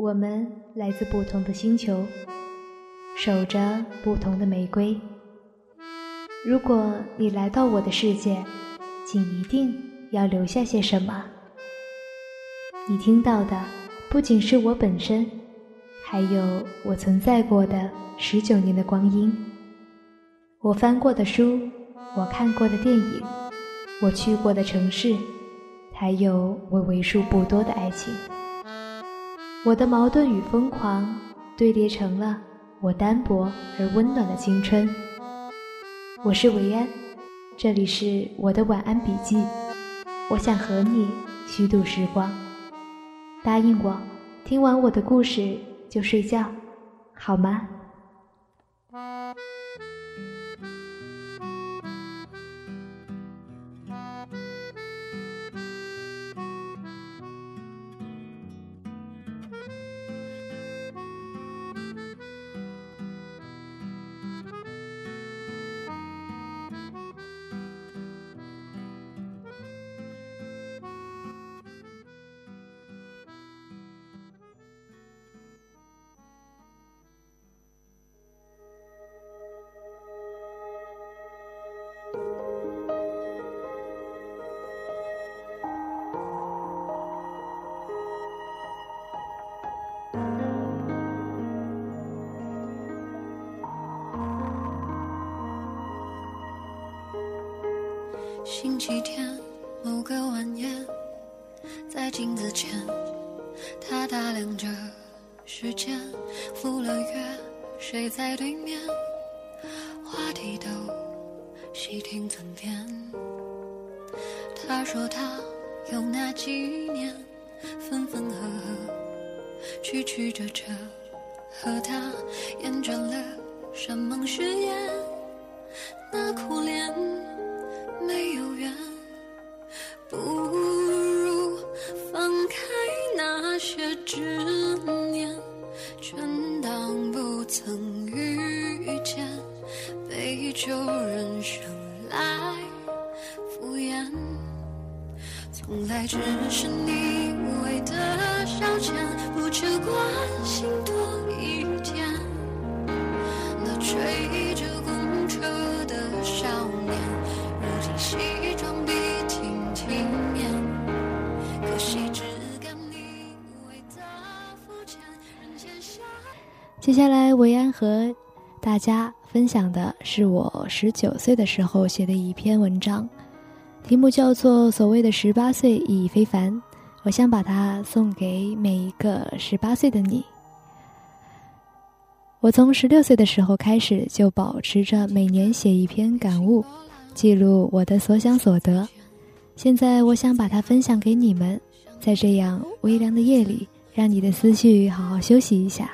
我们来自不同的星球，守着不同的玫瑰。如果你来到我的世界，请一定要留下些什么。你听到的不仅是我本身，还有我存在过的十九年的光阴，我翻过的书，我看过的电影，我去过的城市，还有我为数不多的爱情。我的矛盾与疯狂堆叠成了我单薄而温暖的青春。我是维安，这里是我的晚安笔记。我想和你虚度时光，答应我，听完我的故事就睡觉，好吗？镜子前，他打量着时间，赴了约，睡在对面，话题都细听尊便。他说他有那几年，分分合合，曲曲折折，和他厌倦了山盟誓言，那苦恋。没有缘，不执念，全当不曾遇见，被旧人生来敷衍，从来只是你无谓的接下来，维安和大家分享的是我十九岁的时候写的一篇文章，题目叫做《所谓的十八岁意义非凡》，我想把它送给每一个十八岁的你。我从十六岁的时候开始，就保持着每年写一篇感悟。记录我的所想所得，现在我想把它分享给你们，在这样微凉的夜里，让你的思绪好好休息一下。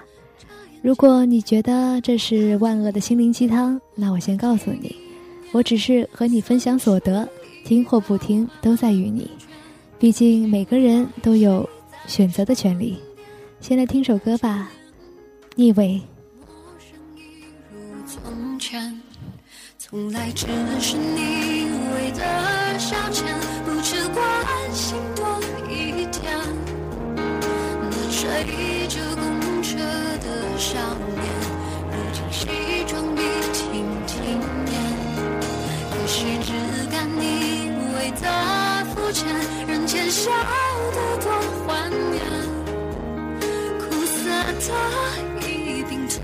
如果你觉得这是万恶的心灵鸡汤，那我先告诉你，我只是和你分享所得，听或不听都在于你。毕竟每个人都有选择的权利。先来听首歌吧，逆位。从来只是你无谓的消遣，不只关心多一点。那追着少年，如今西装笔挺青年。可惜只干你无谓的肤浅，人间笑得多欢颜，苦涩的一并吞。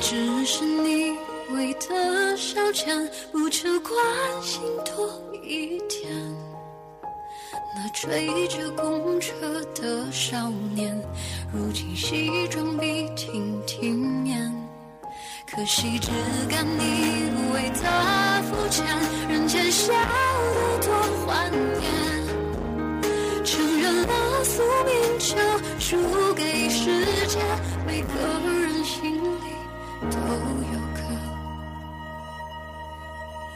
只是你为的消遣，不求关心多一点。那追着公车的少年，如今西装笔挺体面。可惜只敢你为他肤浅，人间笑得多欢颜。承认了宿命，就输给时间。每个人心里。都有个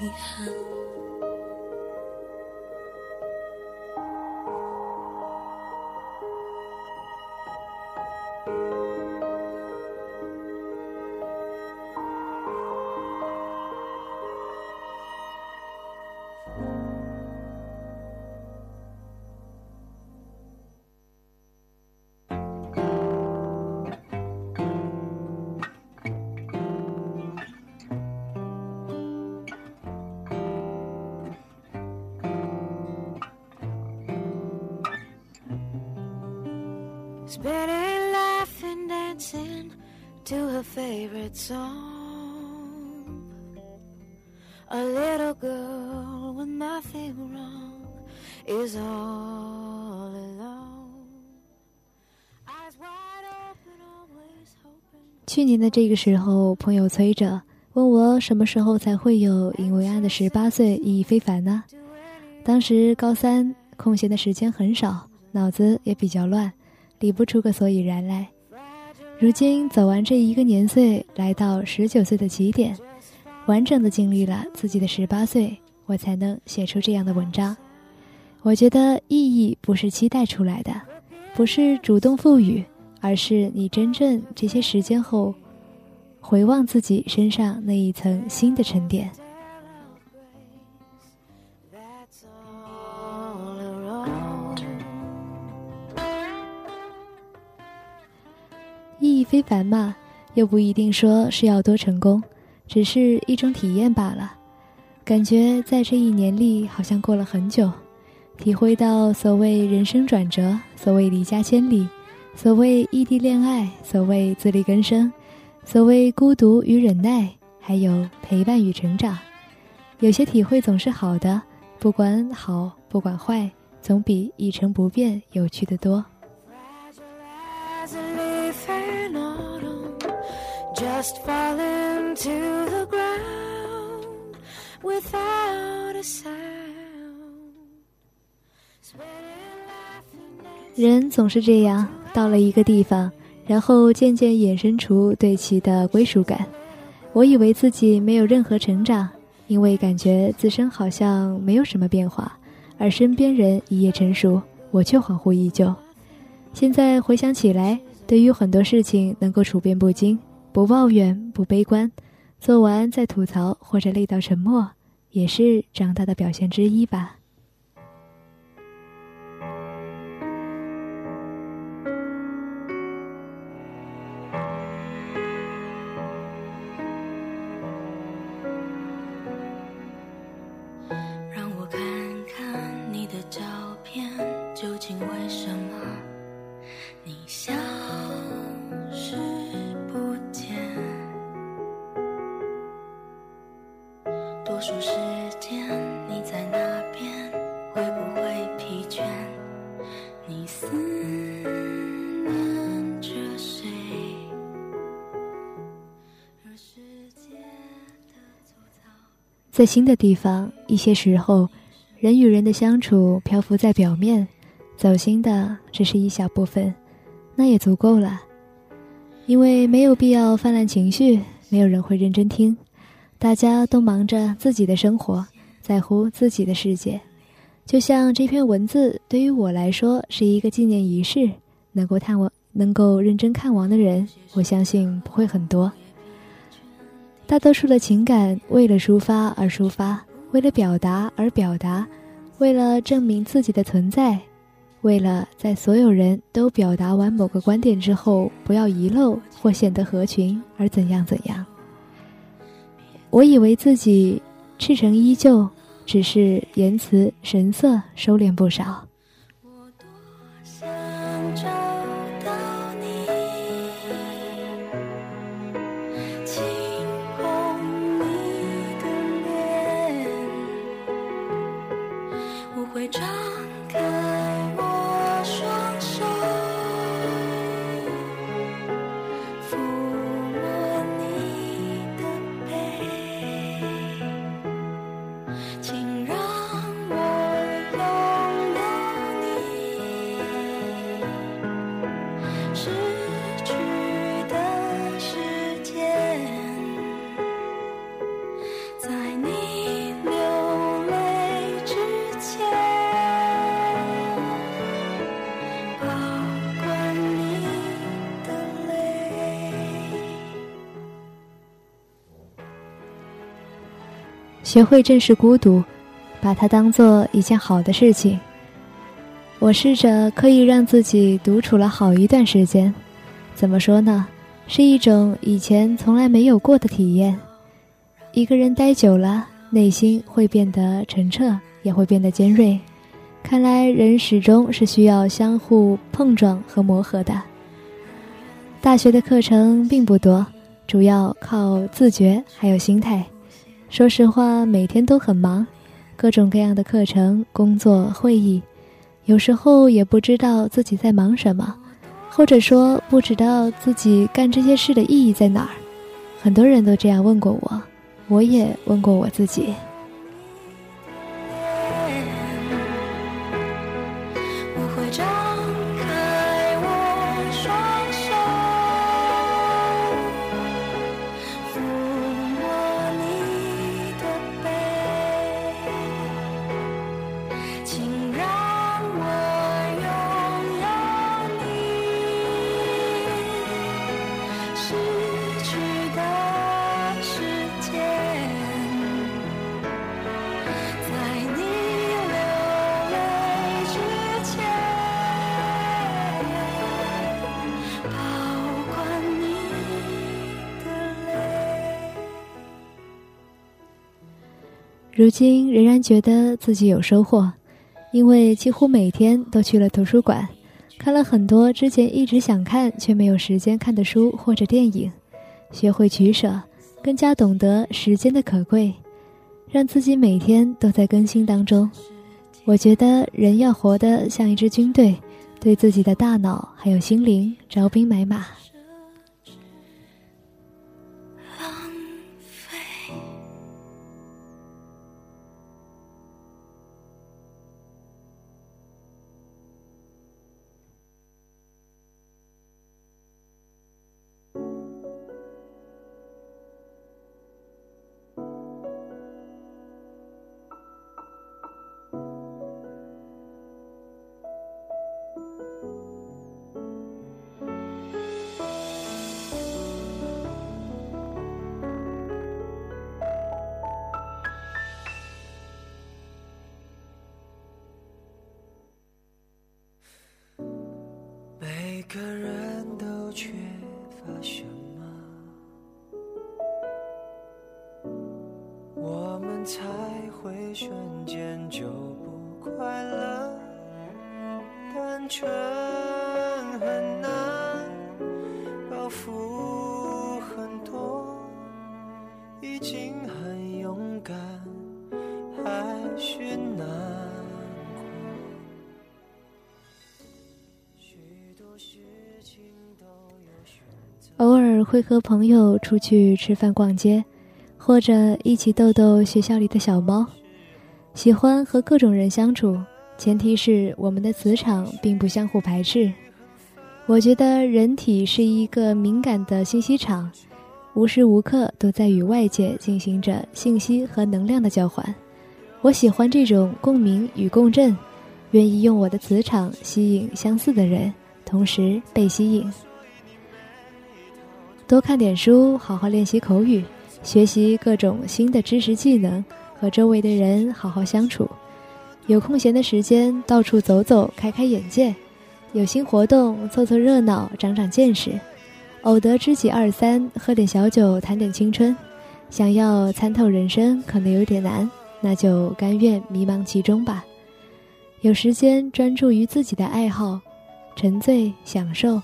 遗憾。Spinning, laughing, dancing to her favorite song. A little girl with nothing wrong is all alone. Eyes wide open, always hoping. 去年的这个时候，朋友催着问我什么时候才会有尹维安的十八岁意义非凡呢？当时高三，空闲的时间很少，脑子也比较乱，理不出个所以然来。如今走完这一个年岁，来到十九岁的起点，完整的经历了自己的十八岁，我才能写出这样的文章。我觉得意义不是期待出来的，不是主动赋予，而是你真正这些时间后，回望自己身上那一层新的沉淀。非凡嘛，又不一定说是要多成功，只是一种体验罢了。感觉在这一年里好像过了很久，体会到所谓人生转折，所谓离家千里，所谓异地恋爱，所谓自力更生，所谓孤独与忍耐，还有陪伴与成长。有些体会总是好的，不管好不管坏，总比一成不变有趣的多。Just falling to the ground without a sound. 人总是这样，到了一个地方，然后渐渐衍生出对其的归属感。我以为自己没有任何成长，因为感觉自身好像没有什么变化，而身边人一夜成熟，我却恍惚依旧。现在回想起来，对于很多事情能够处变不惊，不抱怨，不悲观，做完再吐槽或者累到沉默，也是长大的表现之一吧。在新的地方，一些时候，人与人的相处漂浮在表面，走心的只是一小部分，那也足够了。因为没有必要泛滥情绪，没有人会认真听，大家都忙着自己的生活，在乎自己的世界。就像这篇文字对于我来说是一个纪念仪式，能够探望、能够认真看完的人，我相信不会很多。大多数的情感为了抒发而抒发，为了表达而表达，为了证明自己的存在，为了在所有人都表达完某个观点之后不要遗漏或显得合群而怎样怎样。我以为自己赤诚依旧，只是言辞神色收敛不少。学会正视孤独，把它当做一件好的事情。我试着刻意让自己独处了好一段时间，怎么说呢？是一种以前从来没有过的体验。一个人待久了，内心会变得澄澈，也会变得尖锐。看来人始终是需要相互碰撞和磨合的。大学的课程并不多，主要靠自觉还有心态。说实话，每天都很忙，各种各样的课程、工作、会议，有时候也不知道自己在忙什么，或者说不知道自己干这些事的意义在哪儿。很多人都这样问过我，我也问过我自己。如今仍然觉得自己有收获，因为几乎每天都去了图书馆，看了很多之前一直想看却没有时间看的书或者电影，学会取舍，更加懂得时间的可贵，让自己每天都在更新当中。我觉得人要活得像一支军队，对自己的大脑还有心灵招兵买马。还是难。偶尔会和朋友出去吃饭、逛街，或者一起逗逗学校里的小猫。喜欢和各种人相处，前提是我们的磁场并不相互排斥。我觉得人体是一个敏感的信息场，无时无刻都在与外界进行着信息和能量的交换。我喜欢这种共鸣与共振，愿意用我的磁场吸引相似的人，同时被吸引。多看点书，好好练习口语，学习各种新的知识技能，和周围的人好好相处。有空闲的时间，到处走走，开开眼界；有新活动，凑凑热闹，长长见识。偶得知己二三，喝点小酒，谈点青春。想要参透人生，可能有点难，那就甘愿迷茫其中吧。有时间专注于自己的爱好，沉醉享受。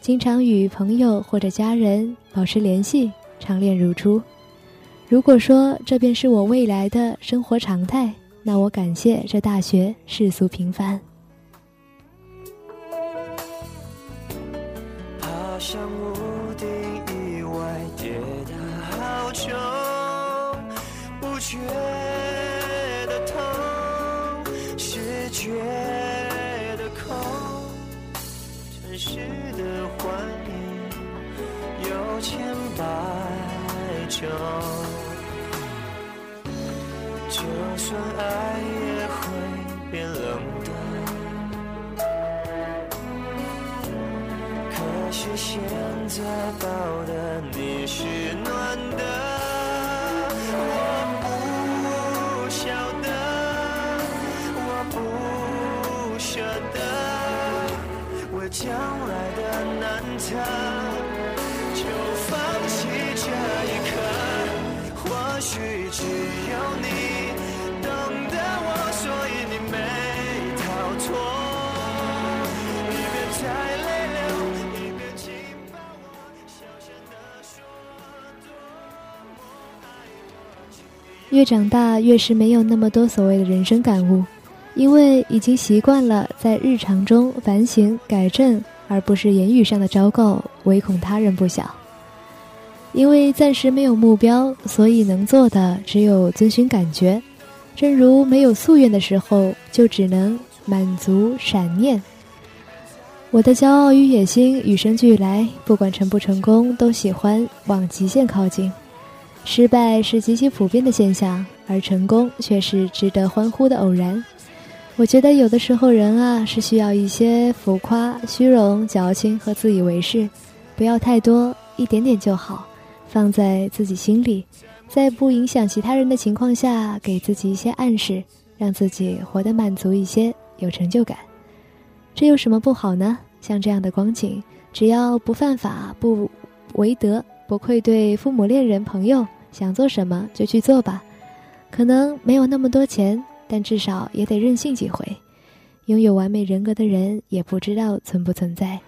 经常与朋友或者家人保持联系，常恋如初。如果说这便是我未来的生活常态，那我感谢这大学世俗平凡。就算爱也会变冷的。可是现在抱的你是暖的，我不晓得，我不舍得，为将来的。难测只有你懂得我，所以你没逃脱。一边在泪流，一边紧抱我，小声地说多么爱我。越长大，越是没有那么多所谓的人生感悟。因为已经习惯了在日常中反省改正，而不是言语上的昭告，唯恐他人不晓。因为暂时没有目标，所以能做的只有遵循感觉。正如没有夙愿的时候，就只能满足闪念。我的骄傲与野心与生俱来，不管成不成功，都喜欢往极限靠近。失败是极其普遍的现象，而成功却是值得欢呼的偶然。我觉得有的时候人啊，是需要一些浮夸、虚荣、矫情和自以为是，不要太多，一点点就好。放在自己心里，在不影响其他人的情况下，给自己一些暗示，让自己活得满足一些，有成就感。这有什么不好呢？像这样的光景，只要不犯法、不违德、不愧对父母、恋人、朋友，想做什么就去做吧。可能没有那么多钱，但至少也得任性几回。拥有完美人格的人，也不知道存不存在。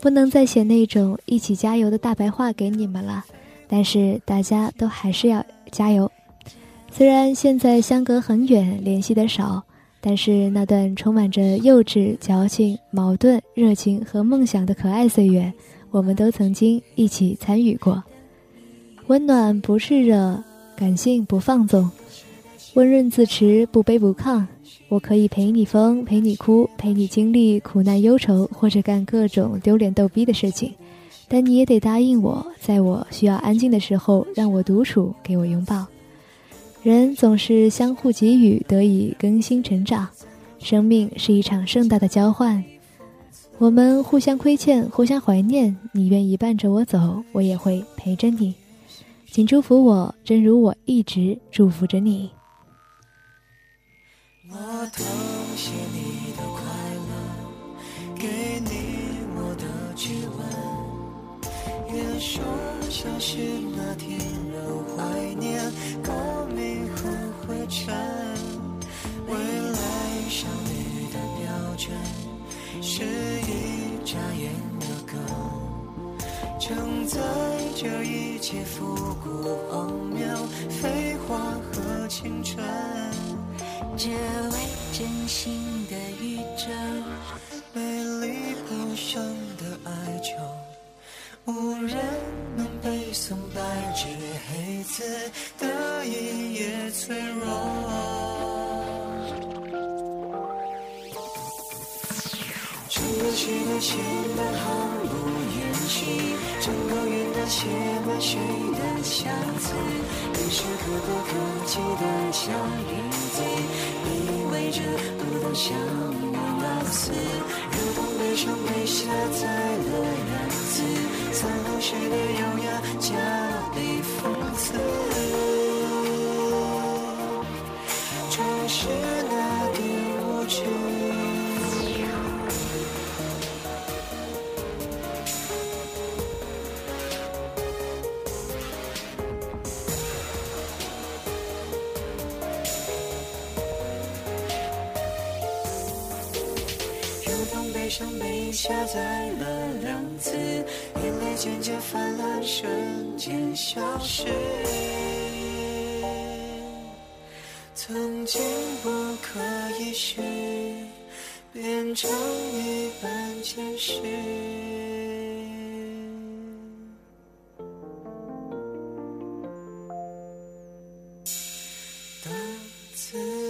不能再写那种一起加油的大白话给你们了，但是大家都还是要加油。虽然现在相隔很远，联系的少，但是那段充满着幼稚、矫情、矛盾、热情和梦想的可爱岁月，我们都曾经一起参与过。温暖不炽热，感性不放纵，温润自持，不卑不亢。我可以陪你疯，陪你哭，陪你经历苦难忧愁，或者干各种丢脸逗逼的事情，但你也得答应我，在我需要安静的时候，让我独处，给我拥抱。人总是相互给予，得以更新成长。生命是一场盛大的交换，我们互相亏欠，互相怀念。你愿意伴着我走，我也会陪着你。请祝福我，正如我一直祝福着你。我偷写你的快乐，给你我的指纹。也说消失那天仍怀念，过敏和灰尘。未来相遇的标准，是一眨眼的梗，承载着一切复古荒谬、废话和青春。这位真心的宇宙，美丽不伤的哀愁，无人能背诵白纸黑字的一页脆弱。整个世界写满毫无言弃，整个云端写满谁的相似，无时刻不可及的相依。意味着不能相忘老死，如同悲伤被下在了样子，残留时的优雅加倍讽刺，正是下载了两次，眼泪渐渐泛滥，瞬间消失。曾经不可一世，变成一本简史。当此。